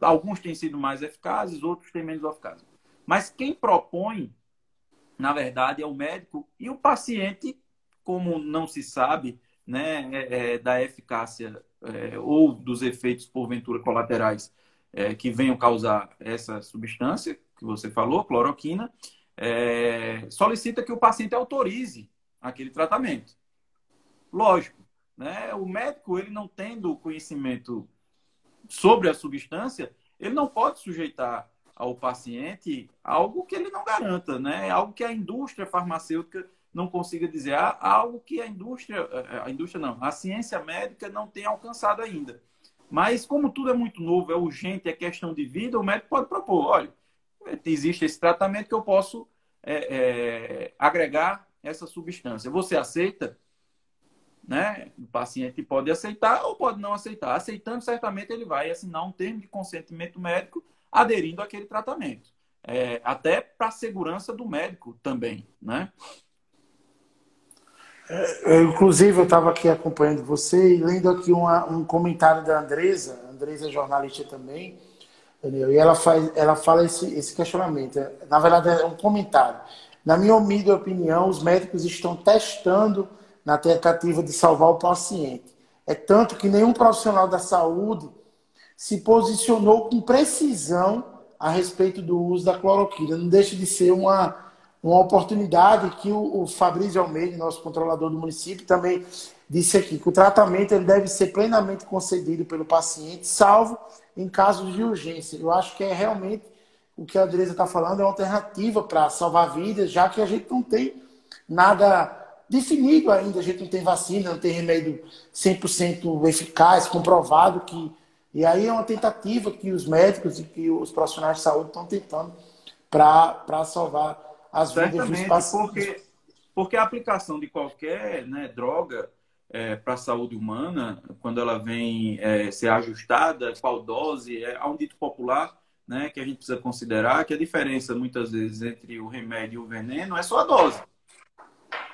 Alguns têm sido mais eficazes, outros têm menos eficazes. Mas quem propõe, na verdade, é o médico e o paciente, como não se sabe né, é, é, da eficácia é, ou dos efeitos, porventura, colaterais é, que venham causar essa substância que você falou, cloroquina, é, solicita que o paciente autorize aquele tratamento. Lógico, né, o médico, ele não tendo conhecimento sobre a substância, ele não pode sujeitar ao paciente algo que ele não garanta, né? Algo que a indústria farmacêutica não consiga dizer há algo que a indústria, eh, a indústria não, a ciência médica não tem alcançado ainda. Mas como tudo é muito novo, é urgente, é questão de vida, o médico pode propor, olha, existe esse tratamento que eu posso é, é, agregar essa substância. Você aceita? Né? O paciente pode aceitar ou pode não aceitar. Aceitando, certamente ele vai assinar um termo de consentimento médico aderindo àquele tratamento. É, até para a segurança do médico também, né? É, inclusive, eu estava aqui acompanhando você e lendo aqui uma, um comentário da Andresa, Andresa é jornalista também, Daniel, e ela, faz, ela fala esse, esse questionamento. Na verdade, é um comentário. Na minha humilde opinião, os médicos estão testando na tentativa de salvar o paciente. É tanto que nenhum profissional da saúde se posicionou com precisão a respeito do uso da cloroquina. Não deixa de ser uma uma oportunidade que o, o Fabrício Almeida, nosso controlador do município, também disse aqui, que o tratamento ele deve ser plenamente concedido pelo paciente, salvo em casos de urgência. Eu acho que é realmente o que a Andresa está falando, é uma alternativa para salvar vidas, já que a gente não tem nada definido ainda, a gente não tem vacina, não tem remédio 100% eficaz, comprovado que e aí é uma tentativa que os médicos e que os profissionais de saúde estão tentando para salvar as Certamente, porque, porque a aplicação de qualquer né, droga é, para a saúde humana, quando ela vem é, ser ajustada, qual dose, é, há um dito popular né, que a gente precisa considerar que a diferença, muitas vezes, entre o remédio e o veneno é só a dose.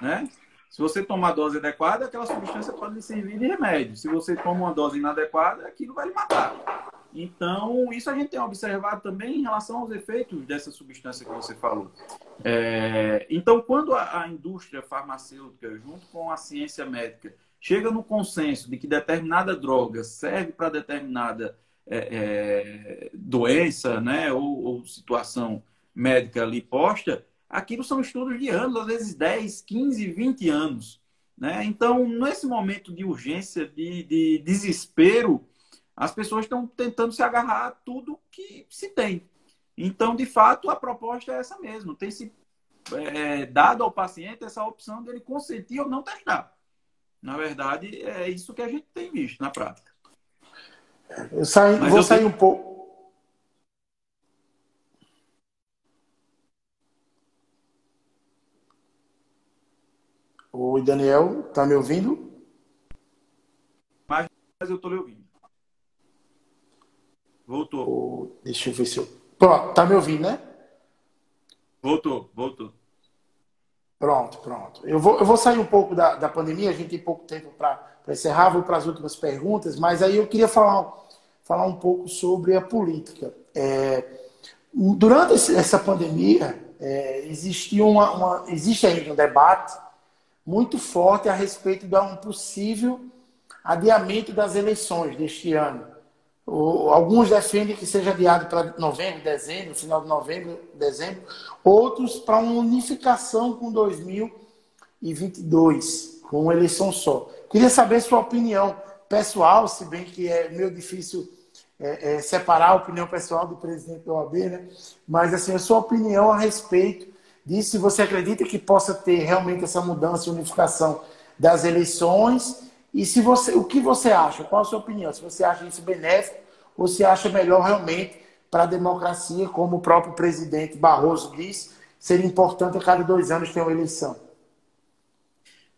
Né? Se você tomar a dose adequada, aquela substância pode lhe servir de remédio. Se você toma uma dose inadequada, aquilo vai lhe matar. Então, isso a gente tem observado também em relação aos efeitos dessa substância que você falou. É, então, quando a, a, indústria farmacêutica, junto com a ciência médica, chega no consenso de que determinada droga serve para determinada é, é, doença né, ou, ou, situação médica ali posta, aquilo são estudos de anos, às vezes 10, 15, 20 anos. Né? Então, nesse momento de urgência, de, de desespero, as pessoas estão tentando se agarrar a tudo que se tem. Então, de fato, a proposta é essa mesmo. Tem se é, dado ao paciente essa opção dele consentir ou não testar. Na verdade, é isso que a gente tem visto na prática. Eu saí, Mas vou eu sair tenho... um pouco. Oi, Daniel, tá me ouvindo? Mas, mas eu estou lhe ouvindo. Voltou. Deixa eu ver se eu. Pronto, tá me ouvindo, né? Voltou, voltou. Pronto, pronto. Eu vou, eu vou sair um pouco da, da pandemia, a gente tem pouco tempo para encerrar, vou para as últimas perguntas, mas aí eu queria falar, falar um pouco sobre a política. É, durante essa pandemia, é, existia uma, uma, existe ainda um debate muito forte a respeito de um possível adiamento das eleições deste ano. Alguns defendem que seja adiado para novembro, dezembro, final de novembro, dezembro. Outros para uma unificação com 2022, com uma eleição só. Queria saber sua opinião pessoal, se bem que é meio difícil é, é, separar a opinião pessoal do presidente do OAB, né? Mas assim, a sua opinião a respeito disso, se você acredita que possa ter realmente essa mudança e unificação das eleições e se você, o que você acha? Qual a sua opinião? Se você acha isso benéfico ou se acha melhor realmente para a democracia, como o próprio presidente Barroso disse, seria importante a cada dois anos ter uma eleição?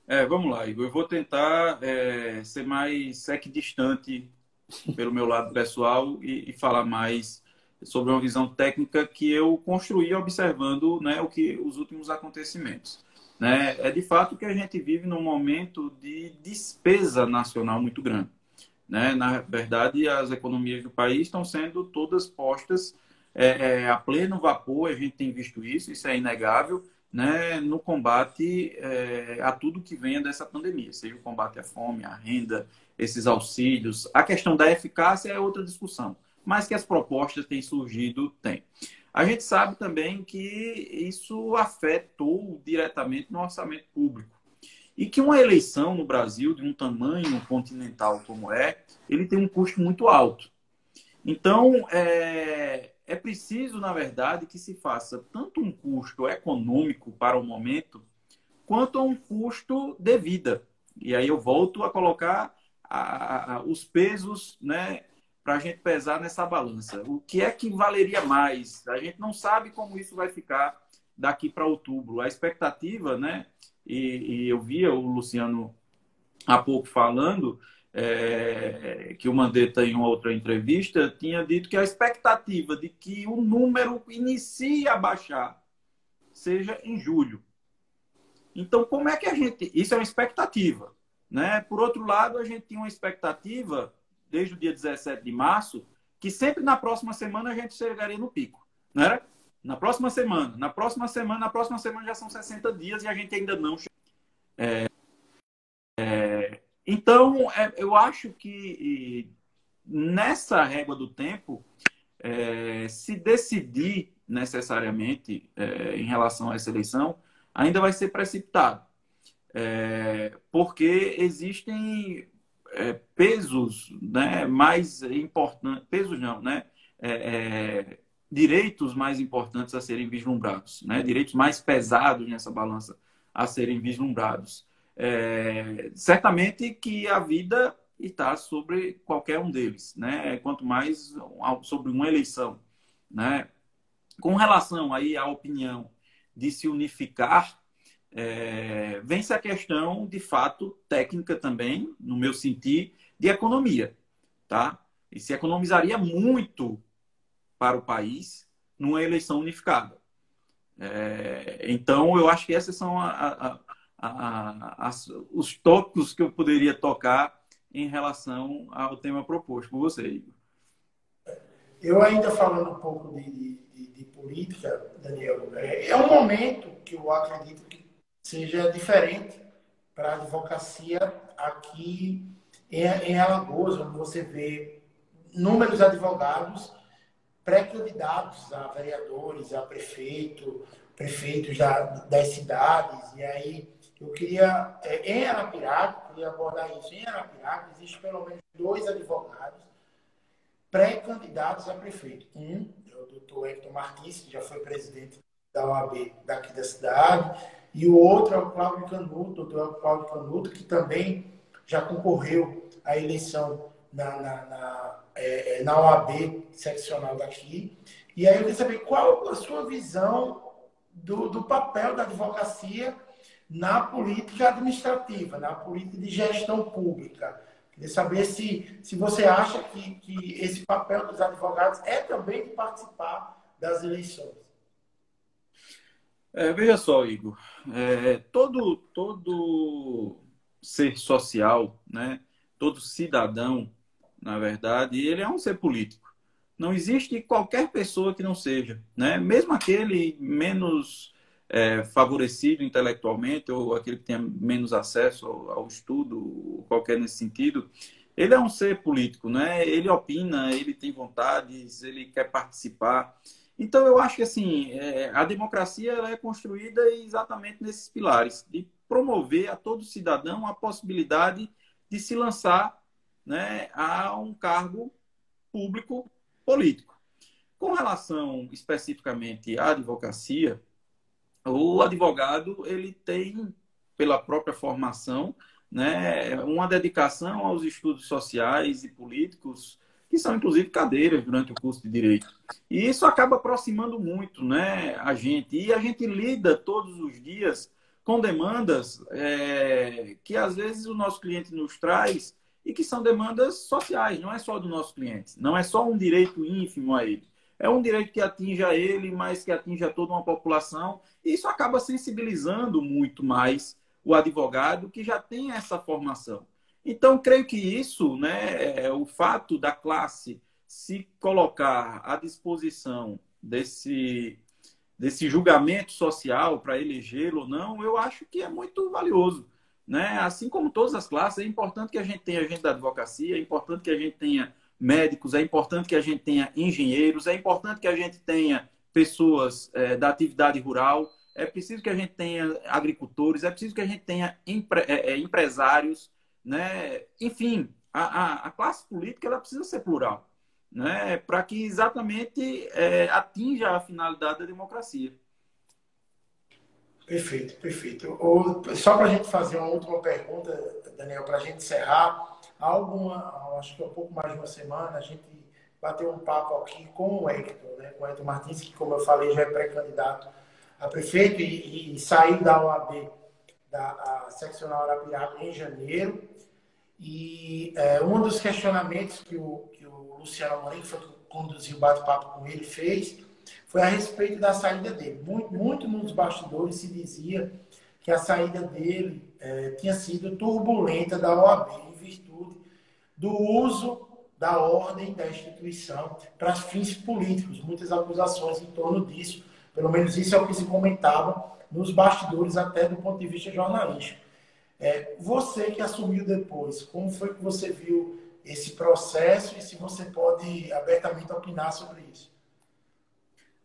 É, vamos lá, Igor. Eu vou tentar é, ser mais equidistante pelo meu lado pessoal e, e, falar mais sobre uma visão técnica que eu construí observando né, o que os últimos acontecimentos. Né? É de fato que a gente vive num momento de despesa nacional muito grande. Né? Na verdade, as economias do país estão sendo todas postas é, é, a pleno vapor, a gente tem visto isso, isso é inegável, né? no combate é, a tudo que venha dessa pandemia, seja o combate à fome, à renda, esses auxílios. A questão da eficácia é outra discussão, mas que as propostas têm surgido, tem. A gente sabe também que isso afetou diretamente no orçamento público. E que uma eleição no Brasil, de um tamanho continental como é, ele tem um custo muito alto. Então, é, é preciso, na verdade, que se faça tanto um custo econômico para o momento, quanto um custo de vida. E aí eu volto a colocar a, a, os pesos né, para a gente pesar nessa balança. O que é que valeria mais? A gente não sabe como isso vai ficar daqui para outubro. A expectativa, né? E, e, eu via o Luciano há pouco falando é, que o Mandetta, em outra entrevista, tinha dito que a expectativa de que o número inicie a baixar seja em julho. Então, como é que a gente. Isso é uma expectativa. Né? Por outro lado, a gente tinha uma expectativa desde o dia 17 de março, que sempre na próxima semana a gente chegaria no pico. Não era? Na próxima semana, na próxima semana, na próxima semana já são 60 dias e a gente ainda não chegou. É, é, então, é, eu acho que nessa régua do tempo, é, se decidir necessariamente é, em relação a essa eleição, ainda vai ser precipitado. É, porque existem é, pesos né, mais importantes, pesos não, né, é, é, direitos mais importantes a serem vislumbrados, né, direitos mais pesados nessa balança a serem vislumbrados. É, certamente que a vida está sobre qualquer um deles, né, quanto mais sobre uma eleição. Né. Com relação aí à opinião de se unificar é, vence a questão, de fato, técnica também, no meu sentir, de economia. Tá? E se economizaria muito para o país numa eleição unificada. É, então, eu acho que esses são a, a, a, os tópicos que eu poderia tocar em relação ao tema proposto por você, Igor. Eu ainda falando um pouco de, de, de política, Daniel, é, é um momento que eu acredito que seja diferente para a advocacia aqui em, em Alagoas, onde você vê números advogados pré-candidatos a vereadores, a prefeito, prefeitos da, das cidades. E aí eu queria, é, em Arapiraca, queria abordar isso. Em Arapiraca existe pelo menos dois advogados pré-candidatos a prefeito. Um é o doutor Hector Martins, que já foi presidente da OAB daqui da cidade, e o outro é o Cláudio Canuto, doutor Cláudio Canuto, que também já concorreu à eleição na, na, na, é, é na OAB seccional daqui. E aí eu queria saber qual a sua visão do, do papel da advocacia na política administrativa, na política de gestão pública. Quer Queria saber se, se você acha que, que esse papel dos advogados é também de participar das eleições. É, veja só, Igor, é, todo, todo ser social, né, todo cidadão, na verdade, ele é um ser político. Não existe qualquer pessoa que não seja, né? Mesmo aquele menos é, favorecido intelectualmente ou aquele que tenha menos acesso ao, ao estudo, qualquer nesse sentido, ele é um ser político, né? Ele opina, ele tem vontades, ele quer participar. Então eu acho que assim é, a democracia é construída exatamente nesses pilares de promover a todo cidadão a possibilidade de se lançar né, a um cargo público político. Com relação especificamente à advocacia, o advogado ele tem, pela própria formação, né, uma dedicação aos estudos sociais e políticos, que são inclusive cadeiras durante o curso de direito. E isso acaba aproximando muito né, a gente. E a gente lida todos os dias com demandas é, que às vezes o nosso cliente nos traz e que são demandas sociais, não é só do nosso cliente, não é só um direito ínfimo a ele. É um direito que atinge a ele, mas que atinge a toda uma população. E isso acaba sensibilizando muito mais o advogado que já tem essa formação. Então, creio que isso, né, é o fato da classe se colocar à disposição desse, desse julgamento social para elegê-lo ou não, eu acho que é muito valioso. Né? Assim como todas as classes, é importante que a gente tenha gente da advocacia, é importante que a gente tenha médicos, é importante que a gente tenha engenheiros, é importante que a gente tenha pessoas é, da atividade rural, é preciso que a gente tenha agricultores, é preciso que a gente tenha empre, é, é empresários, né? enfim, a, a, a, classe política ela precisa ser plural, né? para que exatamente é, atinja a finalidade da democracia. Perfeito, perfeito. Ou, só para a gente fazer uma última pergunta, Daniel, para a gente encerrar, há alguma, acho que há um pouco mais de uma semana, a gente bateu um papo aqui com o Hector, né, com o Hector Martins, que, como eu falei, já é pré-candidato a prefeito e, e saiu da OAB, da seccional Arapiraca, em janeiro. E é, um dos questionamentos que o, que o Luciano Morim, que foi que conduziu o bate-papo com ele, fez foi a respeito da saída dele. Muito, muito nos bastidores se dizia que a saída dele é, tinha sido turbulenta da OAB, em virtude do uso da ordem da instituição para fins políticos. Muitas acusações em torno disso. Pelo menos isso é o que se comentava nos bastidores, até do ponto de vista jornalístico. É, você que assumiu depois, como foi que você viu esse processo e se você pode abertamente opinar sobre isso?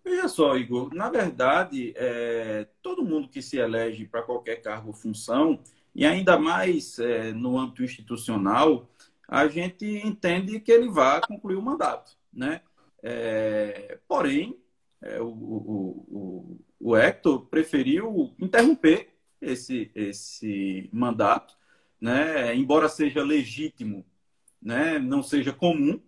Veja só, Igor, na verdade, é, todo mundo que se elege para qualquer cargo ou função, e ainda mais é, no âmbito institucional, a gente entende que ele vai concluir o mandato. Né? É, porém, é, o, o, o, o Hector preferiu interromper esse, esse mandato, né? embora seja legítimo, né? não seja comum,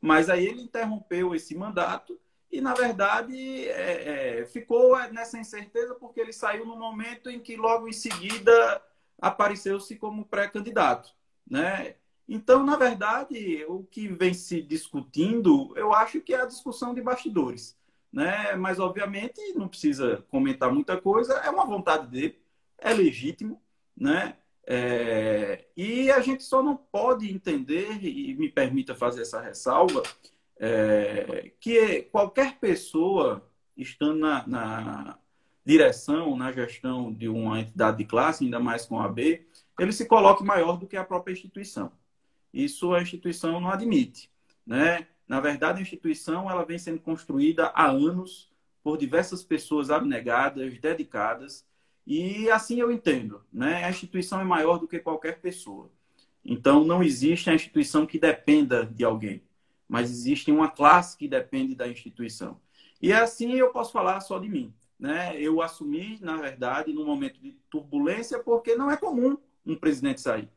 mas aí ele interrompeu esse mandato e, na verdade, é, é, ficou nessa incerteza porque ele saiu no momento em que, logo em seguida, apareceu-se como pré-candidato. Né? Então, na verdade, o que vem se discutindo, eu acho que é a discussão de bastidores. Né? Mas, obviamente, não precisa comentar muita coisa, é uma vontade dele, é legítimo. Né? É... E a gente só não pode entender, e me permita fazer essa ressalva, é, que qualquer pessoa estando na, na, direção, na gestão de uma entidade de classe, ainda mais com a AB, ele se coloque maior do que a própria instituição. Isso a instituição não admite. Né? Na verdade, a instituição ela vem sendo construída há anos por diversas pessoas abnegadas, dedicadas, e assim eu entendo. Né? A instituição é maior do que qualquer pessoa. Então, não existe a instituição que dependa de alguém mas existe uma classe que depende da instituição. E assim eu posso falar só de mim. Né? Eu assumi, na verdade, num momento de turbulência, porque não é comum um presidente sair.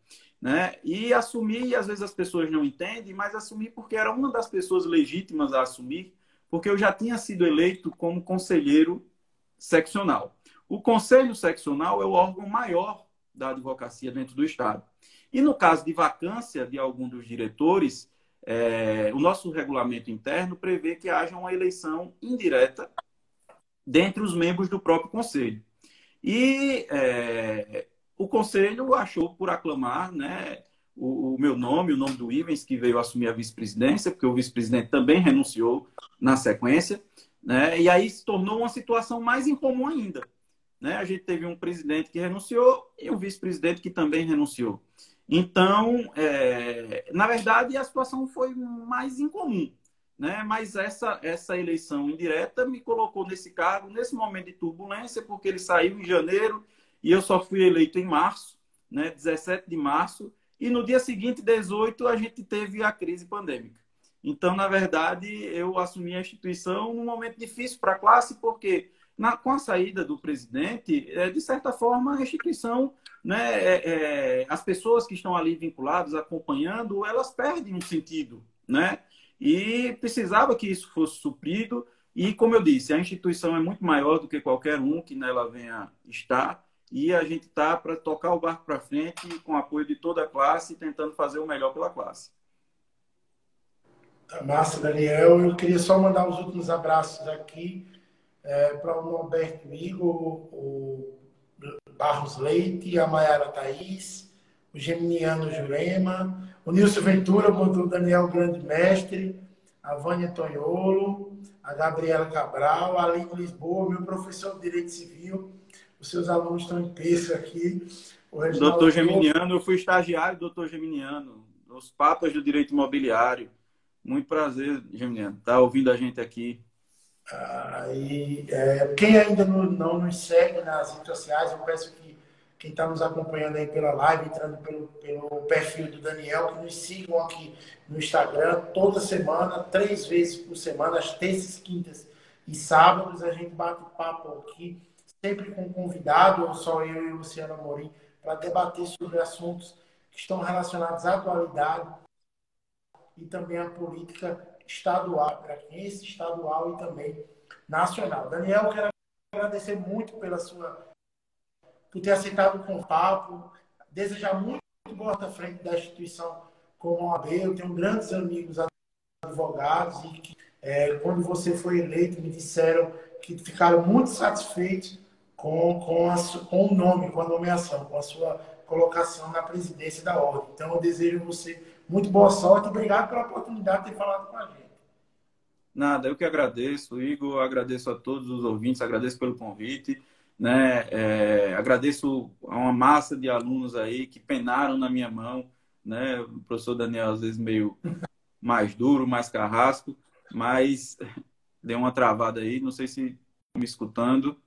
Né? E assumi, e às vezes as pessoas não entendem, mas assumi porque era uma das pessoas legítimas a assumir, porque eu já tinha sido eleito como conselheiro seccional. O conselho seccional é o órgão maior da advocacia dentro do Estado. E no caso de vacância de algum dos diretores, é, o nosso regulamento interno prevê que haja uma eleição indireta dentre os membros do próprio conselho. E é, o conselho achou por aclamar né, o, o, meu nome, o nome do Ivens, que veio assumir a vice-presidência, porque o vice-presidente também renunciou na sequência, né, e aí se tornou uma situação mais incomum ainda. Né? A gente teve um presidente que renunciou e um vice-presidente que também renunciou. Então, é, na verdade, a situação foi mais incomum. Né? Mas essa, essa eleição indireta me colocou nesse cargo, nesse momento de turbulência, porque ele saiu em janeiro e eu só fui eleito em março, né? 17 de março, e no dia seguinte, 18, a gente teve a crise pandêmica. Então, na verdade, eu assumi a instituição num momento difícil para a classe, porque na, com a saída do presidente, é, de certa forma, a instituição, né, é, é, as pessoas que estão ali vinculadas, acompanhando, elas perdem um sentido, né? E precisava que isso fosse suprido. E, como eu disse, a instituição é muito maior do que qualquer um que nela venha estar. E a gente está para tocar o barco para frente com apoio de toda a classe, tentando fazer o melhor pela classe. Tá massa, Daniel. Eu queria só mandar os últimos abraços aqui é, para o Norberto Igor, o Barros Leite, a Mayara Thaís, o Geminiano Jurema, o Nilson Ventura, o Daniel Grande Mestre, a Vânia Tonholo, a Gabriela Cabral, a Aline Lisboa, meu professor de Direito Civil, os seus alunos estão em peso aqui. O doutor Geminiano, eu fui estagiário do doutor Geminiano, os Papas do Direito Imobiliário. Muito prazer, Geminiano, estar tá ouvindo a gente aqui. e, é, quem ainda não, não, nos segue nas redes sociais, eu peço que quem está nos acompanhando aí pela live, entrando pelo, pelo perfil do Daniel, que nos sigam aqui no Instagram toda semana, três vezes por semana, às terças, quintas e sábados, a gente bate papo aqui, sempre com convidado, ou só eu e o Luciano Amorim, para debater sobre assuntos que estão relacionados à atualidade e também à política estadual, para quem esse estadual e também nacional. Daniel, quero agradecer muito pela sua por ter aceitado o contato, desejar muito boa frente da instituição como a OAB. Eu tenho grandes amigos advogados e que, é, quando você foi eleito, me disseram que ficaram muito satisfeitos com, com, a, com o nome, com a nomeação, com a sua colocação na presidência da ordem. Então, eu desejo você muito boa sorte e obrigado pela oportunidade de ter falado com a gente. Nada, eu que agradeço, Igor, agradeço a todos os ouvintes, agradeço pelo convite. Né? É, agradeço a uma massa de alunos aí que penaram na minha mão, né? O professor Daniel às vezes meio mais duro, mais carrasco, mas deu uma travada aí, não sei se me escutando.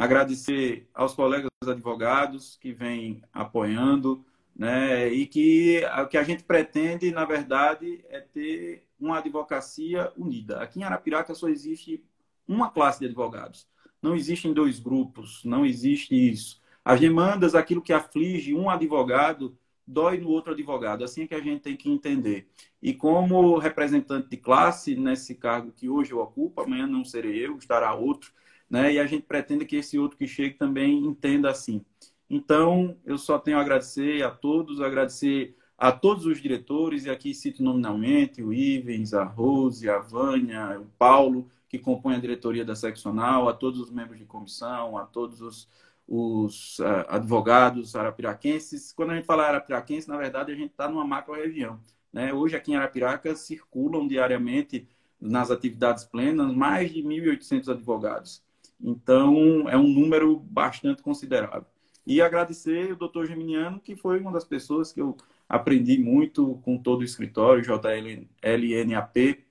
Agradecer aos colegas advogados que vêm apoiando, né? E que o que a gente pretende, na verdade, é ter uma advocacia unida. Aqui em Arapiraca só existe uma classe de advogados. Não existem dois grupos, não existe isso. As demandas, aquilo que aflige um advogado, dói no outro advogado. Assim é que a gente tem que entender. E como representante de classe, nesse cargo que hoje eu ocupo, amanhã não serei eu, estará outro, né? E a gente pretende que esse outro que chegue também entenda assim. Então, eu só tenho a agradecer a todos, agradecer a todos os diretores, e aqui cito nominalmente o Ivens, a Rose, a Vânia, o Paulo, que compõem a diretoria da seccional, a todos os membros de comissão, a todos os, os uh, advogados arapiraquenses. Quando a gente fala arapiraquense, na verdade, a gente está numa macro-região. Né? Hoje, aqui em Arapiraca, circulam diariamente nas atividades plenas mais de 1.800 advogados. Então, é um número bastante considerável. E agradecer o doutor Geminiano, que foi uma das pessoas que eu aprendi muito com todo o escritório, JLNAP,